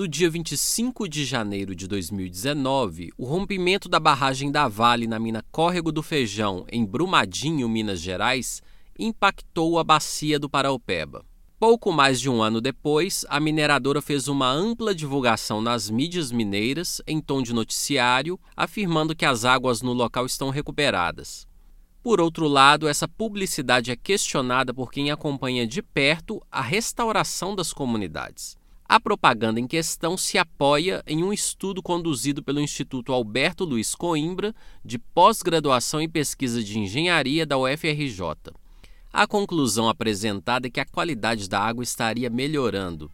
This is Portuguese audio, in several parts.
No dia 25 de janeiro de 2019, o rompimento da barragem da Vale na mina Córrego do Feijão, em Brumadinho, Minas Gerais, impactou a bacia do Paraupeba. Pouco mais de um ano depois, a mineradora fez uma ampla divulgação nas mídias mineiras, em tom de noticiário, afirmando que as águas no local estão recuperadas. Por outro lado, essa publicidade é questionada por quem acompanha de perto a restauração das comunidades. A propaganda em questão se apoia em um estudo conduzido pelo Instituto Alberto Luiz Coimbra, de pós-graduação em pesquisa de engenharia da UFRJ. A conclusão apresentada é que a qualidade da água estaria melhorando.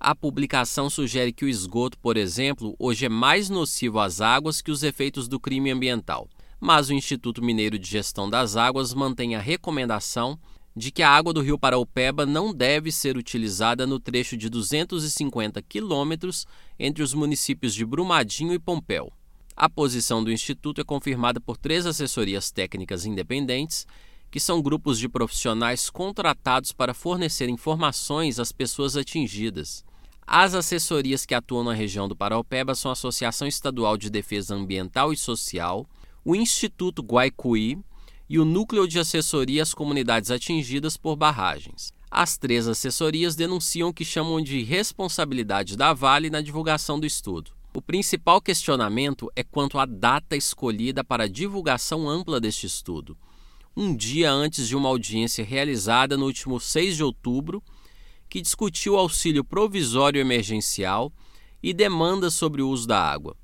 A publicação sugere que o esgoto, por exemplo, hoje é mais nocivo às águas que os efeitos do crime ambiental. Mas o Instituto Mineiro de Gestão das Águas mantém a recomendação de que a água do rio Paraupeba não deve ser utilizada no trecho de 250 quilômetros entre os municípios de Brumadinho e Pompéu. A posição do Instituto é confirmada por três assessorias técnicas independentes, que são grupos de profissionais contratados para fornecer informações às pessoas atingidas. As assessorias que atuam na região do Paraupeba são a Associação Estadual de Defesa Ambiental e Social, o Instituto Guaicuí, e o Núcleo de Assessoria às Comunidades Atingidas por Barragens. As três assessorias denunciam o que chamam de responsabilidade da Vale na divulgação do estudo. O principal questionamento é quanto à data escolhida para a divulgação ampla deste estudo. Um dia antes de uma audiência realizada no último 6 de outubro, que discutiu auxílio provisório emergencial e demandas sobre o uso da água.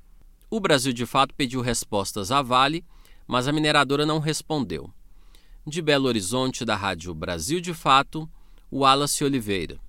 O Brasil de fato pediu respostas à Vale mas a mineradora não respondeu. De Belo Horizonte, da Rádio Brasil de Fato, Wallace Oliveira.